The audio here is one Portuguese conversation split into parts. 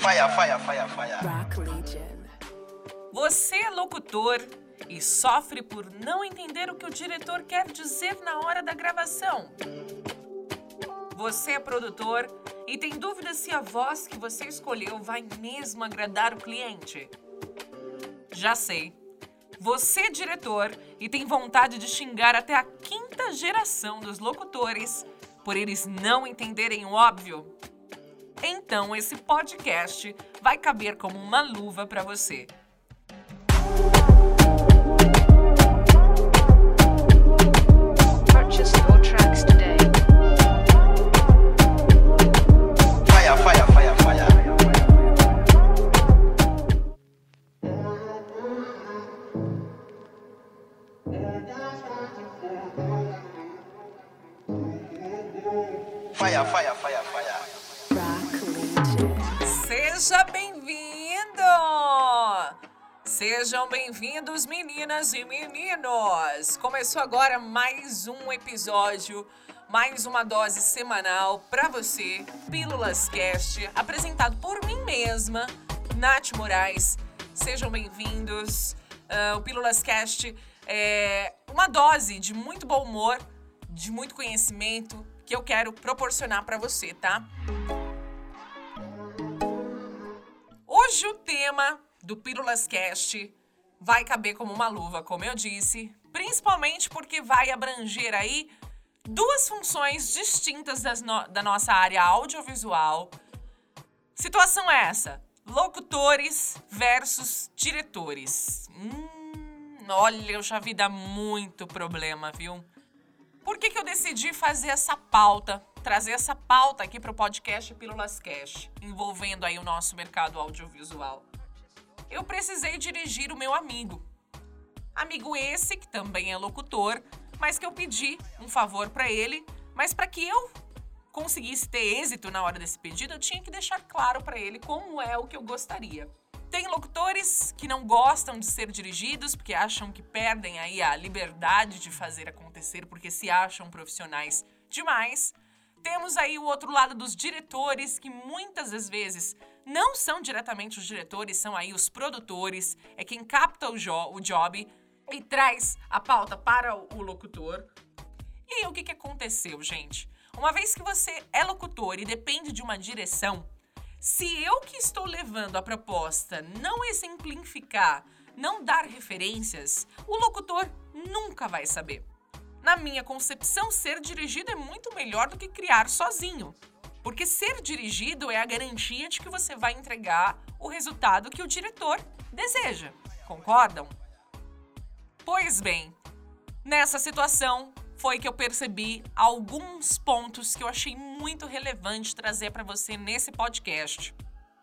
Fire, fire. Rock Legion. Você é locutor e sofre por não entender o que o diretor quer dizer na hora da gravação. Você é produtor e tem dúvida se a voz que você escolheu vai mesmo agradar o cliente. Já sei. Você é diretor e tem vontade de xingar até a quinta geração dos locutores por eles não entenderem o óbvio. Então esse podcast vai caber como uma luva para você. Meninas e meninos! Começou agora mais um episódio, mais uma dose semanal para você, Pílulas Cast, apresentado por mim mesma, Nath Moraes. Sejam bem-vindos. Ah, o Pílulas Cast é uma dose de muito bom humor, de muito conhecimento que eu quero proporcionar para você, tá? Hoje o tema do Pílulas Cast vai caber como uma luva, como eu disse, principalmente porque vai abranger aí duas funções distintas no- da nossa área audiovisual. Situação é essa: locutores versus diretores. Hum, olha, eu já vi dar muito problema, viu? Por que, que eu decidi fazer essa pauta, trazer essa pauta aqui para o podcast Pílulas Cash, envolvendo aí o nosso mercado audiovisual? Eu precisei dirigir o meu amigo. Amigo esse que também é locutor, mas que eu pedi um favor para ele, mas para que eu conseguisse ter êxito na hora desse pedido, eu tinha que deixar claro para ele como é o que eu gostaria. Tem locutores que não gostam de ser dirigidos porque acham que perdem aí a liberdade de fazer acontecer porque se acham profissionais demais. Temos aí o outro lado dos diretores que muitas das vezes não são diretamente os diretores, são aí os produtores, é quem capta o, jo o job e traz a pauta para o, locutor. E aí, o que, que aconteceu, gente? Uma vez que você é locutor e depende de uma direção, se eu que estou levando a proposta não exemplificar, não dar referências, o locutor nunca vai saber. Na minha concepção, ser dirigido é muito melhor do que criar sozinho. Porque ser dirigido é a garantia de que você vai entregar o resultado que o diretor deseja. Concordam? Pois bem, nessa situação foi que eu percebi alguns pontos que eu achei muito relevante trazer para você nesse podcast.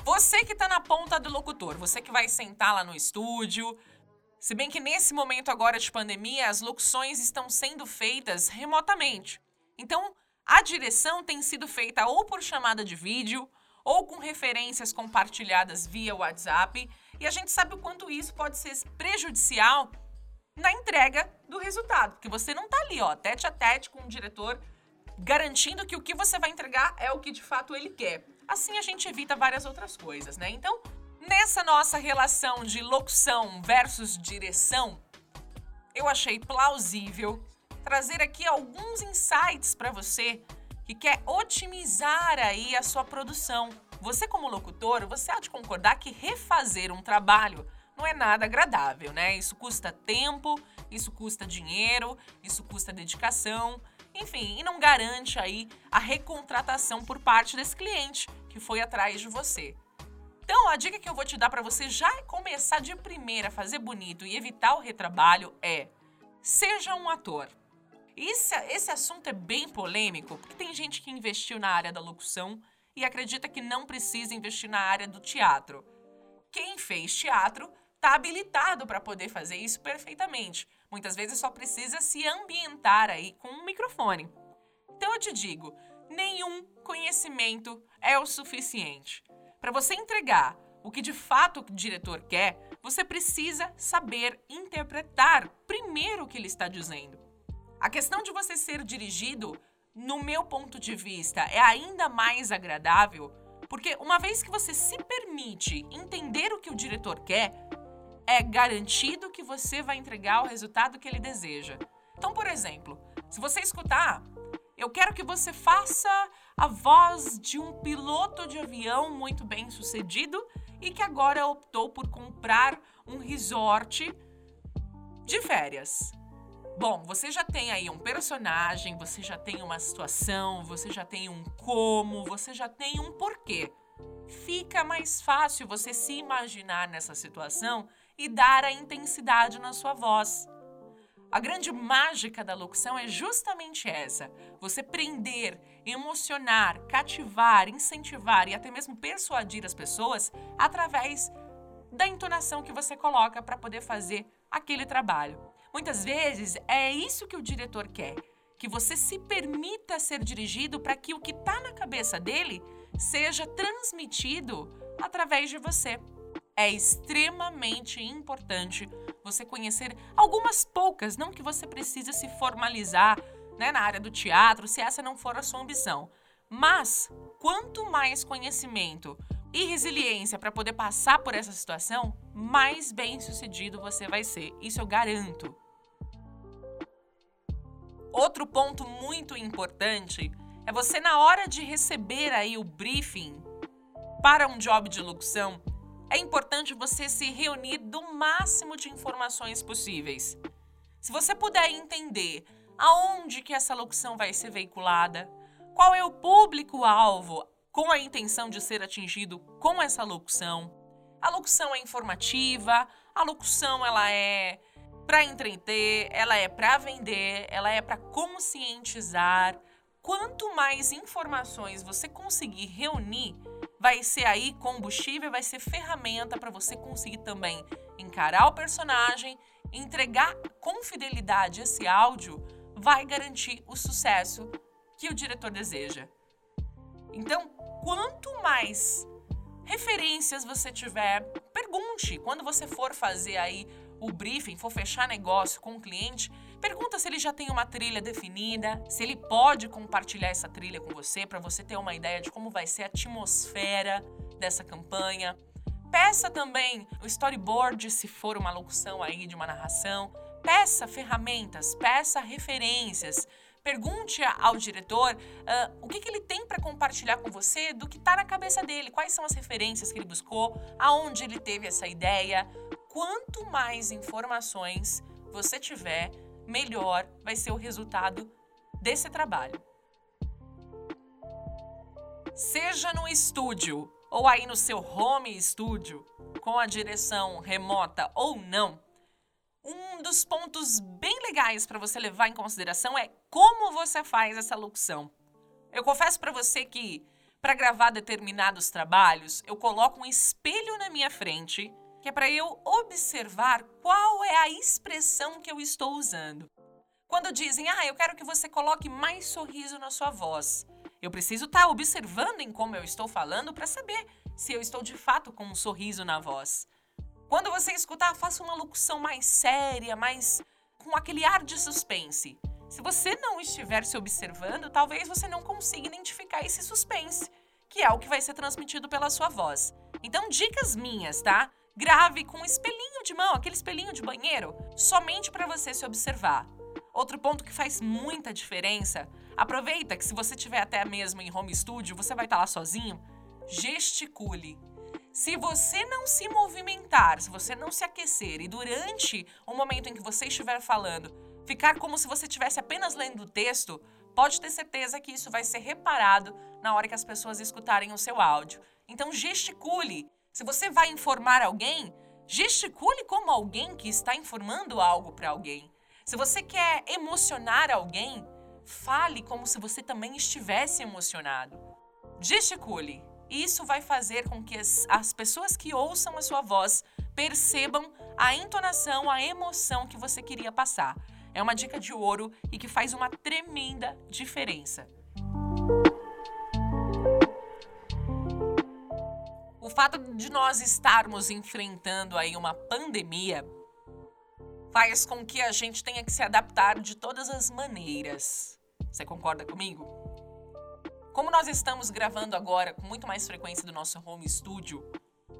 Você que está na ponta do locutor, você que vai sentar lá no estúdio, se bem que nesse momento agora de pandemia, as locuções estão sendo feitas remotamente. Então, a direção tem sido feita ou por chamada de vídeo, ou com referências compartilhadas via WhatsApp, e a gente sabe o quanto isso pode ser prejudicial na entrega do resultado, porque você não tá ali, ó, tete a tete com o diretor, garantindo que o que você vai entregar é o que de fato ele quer. Assim a gente evita várias outras coisas, né? Então, nessa nossa relação de locução versus direção, eu achei plausível trazer aqui alguns insights para você que quer otimizar aí a sua produção. Você como locutor, você há de concordar que refazer um trabalho não é nada agradável, né? Isso custa tempo, isso custa dinheiro, isso custa dedicação, enfim, e não garante aí a recontratação por parte desse cliente que foi atrás de você. Então, a dica que eu vou te dar para você já começar de primeira a fazer bonito e evitar o retrabalho é: seja um ator. Esse, esse assunto é bem polêmico, porque tem gente que investiu na área da locução e acredita que não precisa investir na área do teatro. Quem fez teatro está habilitado para poder fazer isso perfeitamente. Muitas vezes só precisa se ambientar aí com um microfone. Então eu te digo, nenhum conhecimento é o suficiente. Para você entregar o que de fato o diretor quer, você precisa saber interpretar primeiro o que ele está dizendo. A questão de você ser dirigido, no meu ponto de vista, é ainda mais agradável Porque uma vez que você se permite entender o que o diretor quer, é garantido que você vai entregar o resultado que ele deseja. Então, por exemplo, se você escutar, eu quero que você faça a voz de um piloto de avião muito bem sucedido e que agora optou por comprar um resort de férias. Bom, você já tem aí um personagem, você já tem uma situação, você já tem um como, você já tem um porquê. Fica mais fácil você se imaginar nessa situação e dar a intensidade na sua voz. A grande mágica da locução é justamente essa: você prender, emocionar, cativar, incentivar e até mesmo persuadir as pessoas através da entonação que você coloca para poder fazer aquele trabalho. Muitas vezes é isso que o diretor quer, que você se permita ser dirigido para que o que está na cabeça dele seja transmitido através de você. É extremamente importante você conhecer algumas poucas, não que você precise se formalizar né, na área do teatro, se essa não for a sua ambição. Mas quanto mais conhecimento e resiliência para poder passar por essa situação, mais bem sucedido você vai ser. Isso eu garanto. Outro ponto muito importante é você, na hora de receber aí o briefing para um job de locução, é importante você se reunir do máximo de informações possíveis. Se você puder entender aonde que essa locução vai ser veiculada, qual é o público-alvo com a intenção de ser atingido com essa locução. A locução é informativa, a locução ela é para entreter, ela é para vender, ela é para conscientizar. Quanto mais informações você conseguir reunir, vai ser aí combustível, vai ser ferramenta para você conseguir também encarar o personagem, entregar com fidelidade esse áudio, vai garantir o sucesso que o diretor deseja. Então, quanto mais referências você tiver, pergunte quando você for fazer aí o briefing, for fechar negócio com o cliente, pergunta se ele já tem uma trilha definida, se ele pode compartilhar essa trilha com você para você ter uma ideia de como vai ser a atmosfera dessa campanha. Peça também o storyboard se for uma locução aí de uma narração. Peça ferramentas, peça referências Pergunte ao diretor uh, o que, que ele tem para compartilhar com você do que está na cabeça dele, quais são as referências que ele buscou, aonde ele teve essa ideia. Quanto mais informações você tiver, melhor vai ser o resultado desse trabalho. Seja no estúdio ou aí no seu home studio, com a direção remota ou não, um dos pontos bem legais para você levar em consideração é como você faz essa locução. Eu confesso para você que para gravar determinados trabalhos, eu coloco um espelho na minha frente, que é para eu observar qual é a expressão que eu estou usando. Quando dizem, ah, eu quero que você coloque mais sorriso na sua voz, eu preciso estar tá observando em como eu estou falando para saber se eu estou de fato com um sorriso na voz. Quando você escutar, faça uma locução mais séria, mais com aquele ar de suspense. Se você não estiver se observando, talvez você não consiga identificar esse suspense, que é o que vai ser transmitido pela sua voz. Então, dicas minhas, tá? Grave com um espelhinho de mão, aquele espelhinho de banheiro, somente para você se observar. Outro ponto que faz muita diferença, aproveita que se você estiver até mesmo em home studio, você vai estar lá sozinho, gesticule. Se você não se movimentar, se você não se aquecer e durante o momento em que você estiver falando, ficar como se você estivesse apenas lendo o texto, pode ter certeza que isso vai ser reparado na hora que as pessoas escutarem o seu áudio. Então gesticule. Se você vai informar alguém, gesticule como alguém que está informando algo para alguém. Se você quer emocionar alguém, fale como se você também estivesse emocionado. Gesticule. Isso vai fazer com que as, as pessoas que ouçam a sua voz percebam a entonação, a emoção que você queria passar. É uma dica de ouro e que faz uma tremenda diferença. O fato de nós estarmos enfrentando aí uma pandemia faz com que a gente tenha que se adaptar de todas as maneiras. Você concorda comigo? Como nós estamos gravando agora com muito mais frequência do nosso home studio,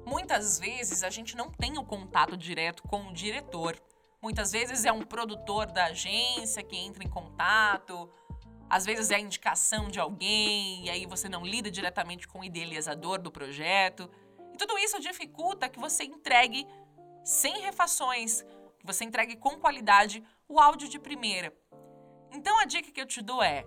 muitas vezes a gente não tem o contato direto com o diretor. Muitas vezes é um produtor da agência que entra em contato, às vezes é a indicação de alguém, e aí você não lida diretamente com o idealizador do projeto. E tudo isso dificulta que você entregue sem refações, que você entregue com qualidade o áudio de primeira. Então a dica que eu te dou é: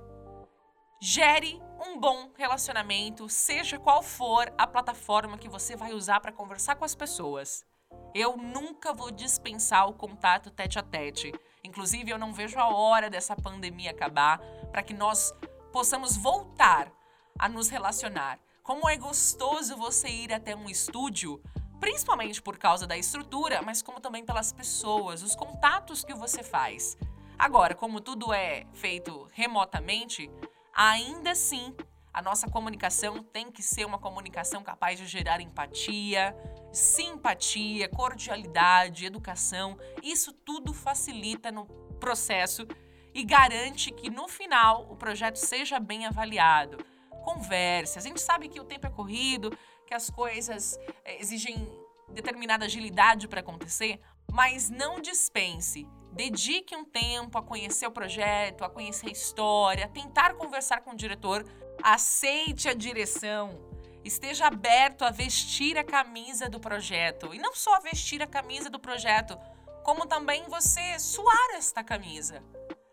gere um bom relacionamento, seja qual for a plataforma que você vai usar para conversar com as pessoas. Eu nunca vou dispensar o contato tete a tete. Inclusive, eu não vejo a hora dessa pandemia acabar para que nós possamos voltar a nos relacionar. Como é gostoso você ir até um estúdio, principalmente por causa da estrutura, mas como também pelas pessoas, os contatos que você faz. Agora, como tudo é feito remotamente, ainda assim a nossa comunicação tem que ser uma comunicação capaz de gerar empatia, simpatia, cordialidade, educação. Isso tudo facilita no processo e garante que no final o projeto seja bem avaliado. Converse. A gente sabe que o tempo é corrido, que as coisas eh, exigem determinada agilidade para acontecer, mas não dispense. Dedique um tempo a conhecer o projeto, a conhecer a história, a tentar conversar com o diretor Aceite a direção. Esteja aberto a vestir a camisa do projeto. E não só vestir a camisa do projeto, como também você suar esta camisa.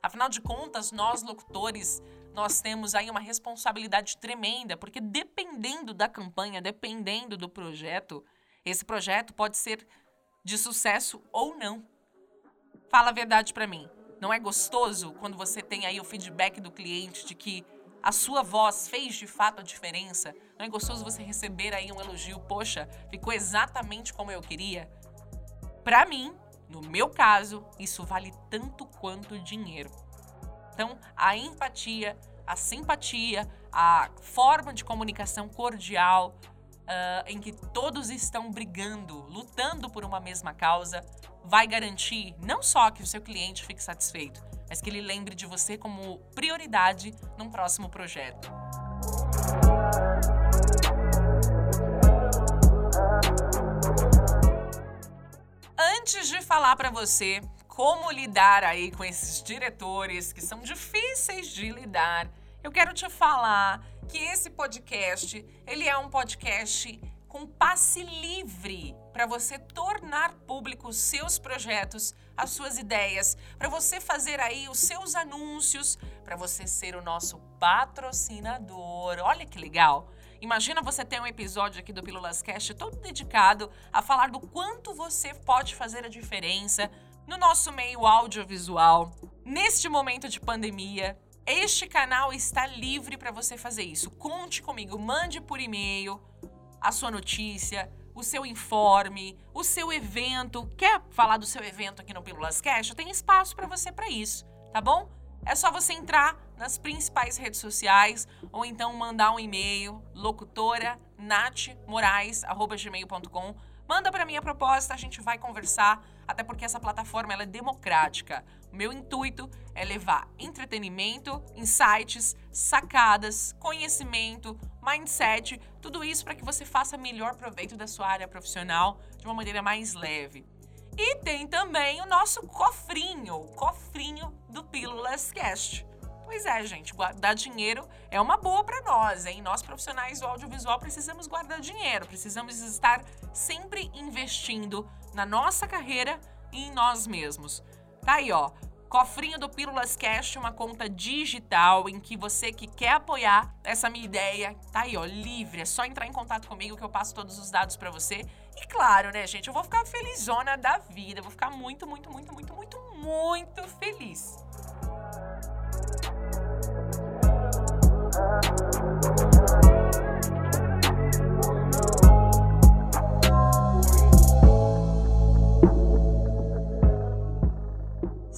Afinal de contas, nós locutores, nós temos aí uma responsabilidade tremenda, porque dependendo da campanha, dependendo do projeto, esse projeto pode ser de sucesso ou não. Fala a verdade para mim. Não é gostoso quando você tem aí o feedback do cliente de que a sua voz fez de fato a diferença? Não é gostoso você receber aí um elogio? Poxa, ficou exatamente como eu queria? Para mim, no meu caso, isso vale tanto quanto dinheiro. Então, a empatia, a simpatia, a forma de comunicação cordial, uh, em que todos estão brigando, lutando por uma mesma causa, vai garantir não só que o seu cliente fique satisfeito, mas que ele lembre de você como prioridade num próximo projeto. Antes de falar para você como lidar aí com esses diretores que são difíceis de lidar, eu quero te falar que esse podcast, ele é um podcast com passe livre para você tornar público os seus projetos, as suas ideias, para você fazer aí os seus anúncios, para você ser o nosso patrocinador. Olha que legal! Imagina você ter um episódio aqui do Pílulas Cast todo dedicado a falar do quanto você pode fazer a diferença no nosso meio audiovisual. Neste momento de pandemia, este canal está livre para você fazer isso. Conte comigo, mande por e-mail a sua notícia, o seu informe, o seu evento. Quer falar do seu evento aqui no Pílulas Cash? Tem espaço para você para isso, tá bom? É só você entrar nas principais redes sociais ou então mandar um e-mail locutora natmorais@gmail.com. Manda para mim a proposta, a gente vai conversar, até porque essa plataforma ela é democrática. O meu intuito é levar entretenimento, insights, sacadas, conhecimento, mindset, tudo isso para que você faça melhor proveito da sua área profissional de uma maneira mais leve. E tem também o nosso cofrinho, o cofrinho do Pílulas Cast. Pois é, gente, guardar dinheiro é uma boa para nós, hein? Nós profissionais do audiovisual precisamos guardar dinheiro, precisamos estar sempre investindo na nossa carreira e em nós mesmos. Tá aí, ó. Cofrinho do Pílulas Cash, uma conta digital em que você que quer apoiar essa minha ideia, tá aí, ó, livre. É só entrar em contato comigo que eu passo todos os dados para você. E claro, né, gente, eu vou ficar felizona da vida. Eu vou ficar muito, muito, muito, muito, muito, muito feliz.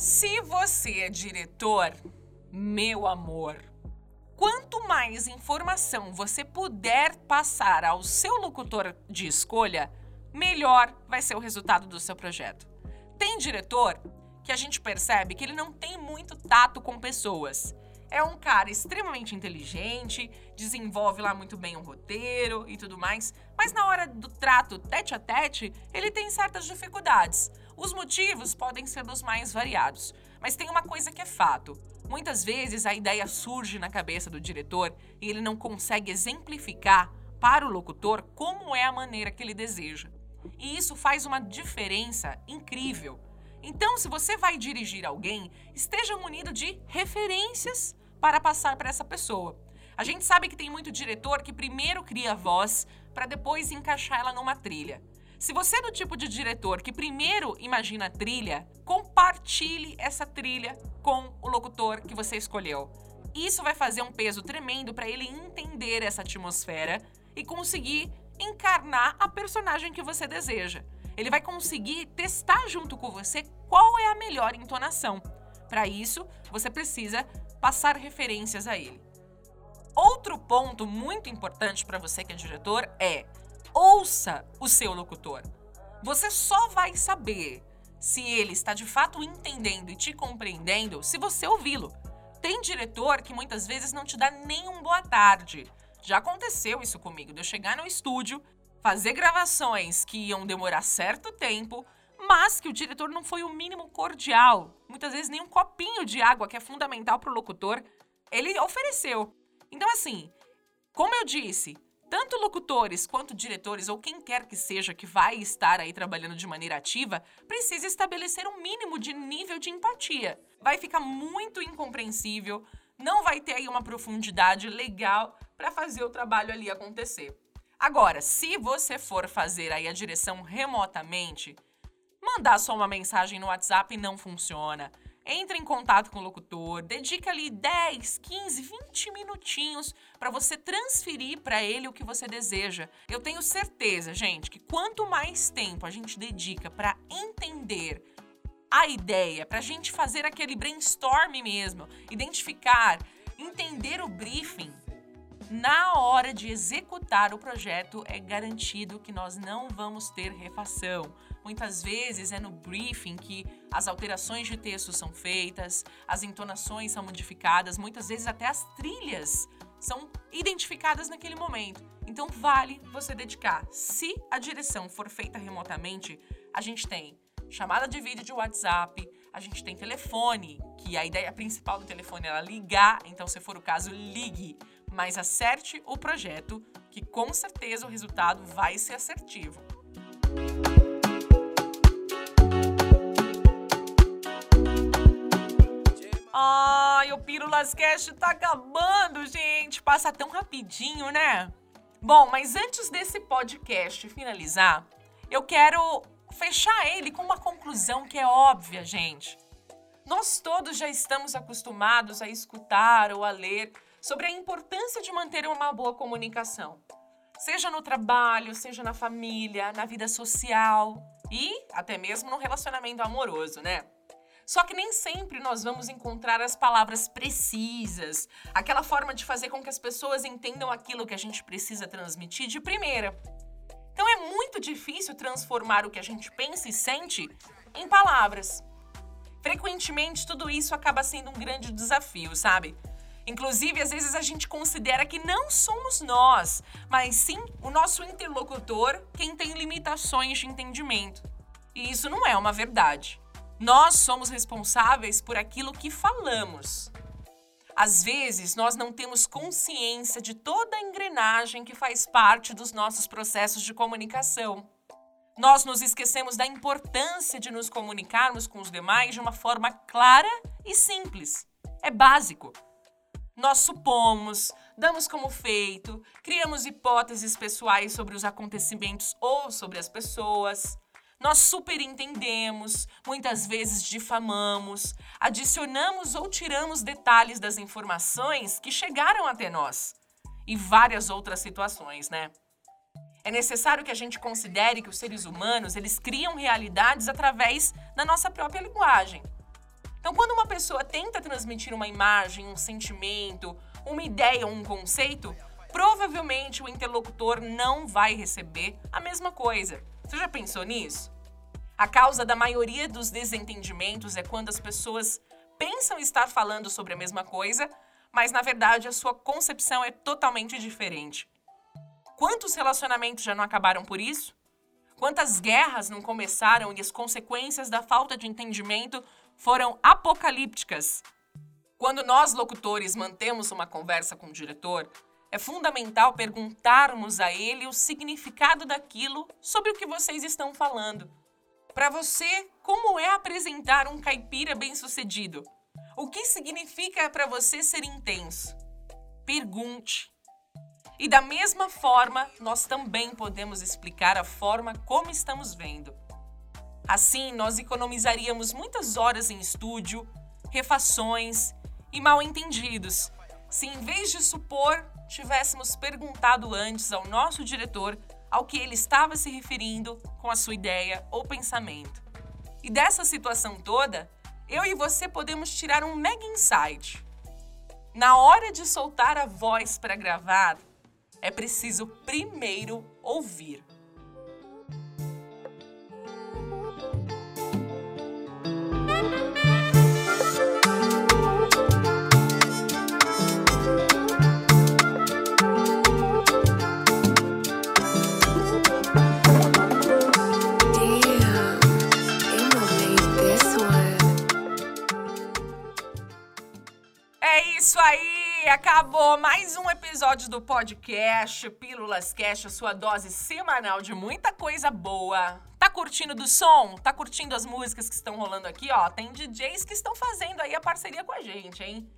Se você é diretor, meu amor, quanto mais informação você puder passar ao seu locutor de escolha, melhor vai ser o resultado do seu projeto. Tem diretor que a gente percebe que ele não tem muito tato com pessoas. é um cara extremamente inteligente, desenvolve lá muito bem o roteiro e tudo mais, mas na hora do trato tete a tete, ele tem certas dificuldades. Os motivos podem ser dos mais variados, mas tem uma coisa que é fato. Muitas vezes a ideia surge na cabeça do diretor e ele não consegue exemplificar para o locutor como é a maneira que ele deseja. E isso faz uma diferença incrível. Então, se você vai dirigir alguém, esteja munido de referências para passar para essa pessoa. A gente sabe que tem muito diretor que primeiro cria a voz para depois encaixar ela numa trilha. Se você é do tipo de diretor que primeiro imagina a trilha, compartilhe essa trilha com o locutor que você escolheu. Isso vai fazer um peso tremendo para ele entender essa atmosfera e conseguir encarnar a personagem que você deseja. Ele vai conseguir testar junto com você qual é a melhor entonação. Para isso, você precisa passar referências a ele. Outro ponto muito importante para você que é diretor é ouça o seu locutor. Você só vai saber se ele está de fato entendendo e te compreendendo se você ouvi-lo. Tem diretor que muitas vezes não te dá nem um boa tarde. Já aconteceu isso comigo, de eu chegar no estúdio, fazer gravações que iam demorar certo tempo, mas que o diretor não foi o mínimo cordial. Muitas vezes nem um copinho de água, que é fundamental para o locutor, ele ofereceu. Então, assim, como eu disse, tanto locutores quanto diretores ou quem quer que seja que vai estar aí trabalhando de maneira ativa, precisa estabelecer um mínimo de nível de empatia. Vai ficar muito incompreensível, não vai ter aí uma profundidade legal para fazer o trabalho ali acontecer. Agora, se você for fazer aí a direção remotamente, Mandar só uma mensagem no WhatsApp não funciona. Entre em contato com o locutor, dedica ali 10, 15, 20 minutinhos para você transferir para ele o que você deseja. Eu tenho certeza, gente, que quanto mais tempo a gente dedica para entender a ideia, para a gente fazer aquele brainstorm mesmo, identificar, entender o briefing, na hora de executar o projeto é garantido que nós não vamos ter refação. Muitas vezes é no briefing que as alterações de texto são feitas, as entonações são modificadas, muitas vezes até as trilhas são identificadas naquele momento. Então vale você dedicar. Se a direção for feita remotamente, a gente tem chamada de vídeo de WhatsApp, a gente tem telefone, que a ideia principal do telefone é ligar, então se for o caso, ligue mas acerte o projeto, que com certeza o resultado vai ser assertivo. Pílulas Cast tá acabando, gente. Passa tão rapidinho, né? Bom, mas antes desse podcast finalizar, eu quero fechar ele com uma conclusão que é óbvia, gente. Nós todos já estamos acostumados a escutar ou a ler sobre a importância de manter uma boa comunicação, seja no trabalho, seja na família, na vida social e até mesmo no relacionamento amoroso, né? Só que nem sempre nós vamos encontrar as palavras precisas, aquela forma de fazer com que as pessoas entendam aquilo que a gente precisa transmitir de primeira. Então é muito difícil transformar o que a gente pensa e sente em palavras. Frequentemente, tudo isso acaba sendo um grande desafio, sabe? Inclusive, às vezes a gente considera que não somos nós, mas sim o nosso interlocutor quem tem limitações de entendimento. E isso não é uma verdade. Nós somos responsáveis por aquilo que falamos. Às vezes, nós não temos consciência de toda a engrenagem que faz parte dos nossos processos de comunicação. Nós nos esquecemos da importância de nos comunicarmos com os demais de uma forma clara e simples. É básico. Nós supomos, damos como feito, criamos hipóteses pessoais sobre os acontecimentos ou sobre as pessoas. Nós superentendemos, muitas vezes difamamos, adicionamos ou tiramos detalhes das informações que chegaram até nós. E várias outras situações, né? É necessário que a gente considere que os seres humanos, eles criam realidades através da nossa própria linguagem. Então, quando uma pessoa tenta transmitir uma imagem, um sentimento, uma ideia ou um conceito, provavelmente o interlocutor não vai receber a mesma coisa. Você já pensou nisso? A causa da maioria dos desentendimentos é quando as pessoas pensam estar falando sobre a mesma coisa, mas na verdade a sua concepção é totalmente diferente. Quantos relacionamentos já não acabaram por isso? Quantas guerras não começaram e as consequências da falta de entendimento foram apocalípticas? Quando nós, locutores, mantemos uma conversa com o diretor, é fundamental perguntarmos a ele o significado daquilo sobre o que vocês estão falando. Para você, como é apresentar um caipira bem-sucedido? O que significa para você ser intenso? Pergunte. E da mesma forma, nós também podemos explicar a forma como estamos vendo. Assim, nós economizaríamos muitas horas em estúdio, refações e mal entendidos, se em vez de supor, tivéssemos perguntado antes ao nosso diretor ao que ele estava se referindo com a sua ideia ou pensamento. E dessa situação toda, eu e você podemos tirar um mega insight. Na hora de soltar a voz para gravar, é preciso primeiro ouvir. Isso aí! Acabou mais um episódio do podcast Pílulas Cash, a sua dose semanal de muita coisa boa. Tá curtindo do som? Tá curtindo as músicas que estão rolando aqui? Ó, tem DJs que estão fazendo aí a parceria com a gente, hein?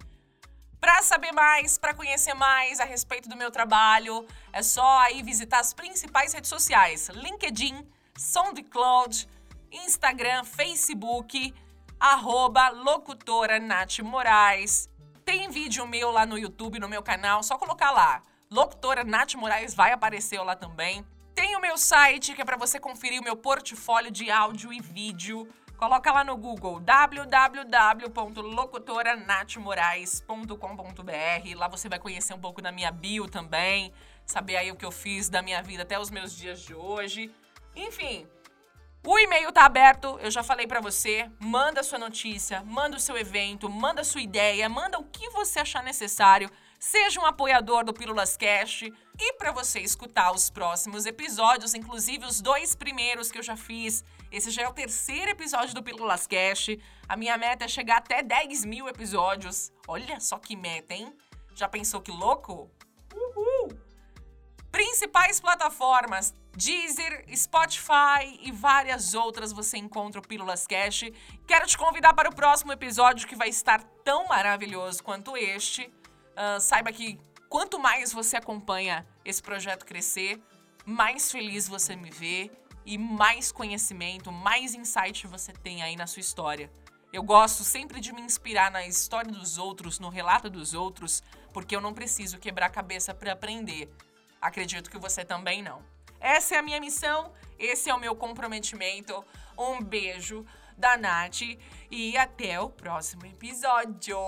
Pra saber mais, pra conhecer mais a respeito do meu trabalho, é só aí visitar as principais redes sociais: LinkedIn, SoundCloud, Instagram, Facebook, arroba locutora Nath Moraes. Tem vídeo meu lá no YouTube, no meu canal, só colocar lá. Locutora Nath Moraes vai aparecer lá também. Tem o meu site, que é para você conferir o meu portfólio de áudio e vídeo. Coloca lá no Google www.locutoranathmorais.com.br. Lá você vai conhecer um pouco da minha bio também, saber aí o que eu fiz da minha vida até os meus dias de hoje. Enfim, o e-mail tá aberto, eu já falei pra você. Manda sua notícia, manda o seu evento, manda sua ideia, manda o que você achar necessário. Seja um apoiador do Pílulas Cash e para você escutar os próximos episódios, inclusive os dois primeiros que eu já fiz. Esse já é o terceiro episódio do Pílulas Cash. A minha meta é chegar até 10 mil episódios. Olha só que meta, hein? Já pensou que louco? Principais plataformas: Deezer, Spotify e várias outras você encontra o Pílulas Cash. Quero te convidar para o próximo episódio que vai estar tão maravilhoso quanto este. Ah, saiba que quanto mais você acompanha esse projeto crescer, mais feliz você me vê e mais conhecimento, mais insight você tem aí na sua história. Eu gosto sempre de me inspirar na história dos outros, no relato dos outros, porque eu não preciso quebrar cabeça para aprender. Acredito que você também não. Essa é a minha missão, esse é o meu comprometimento. Um beijo da Nath e até o próximo episódio.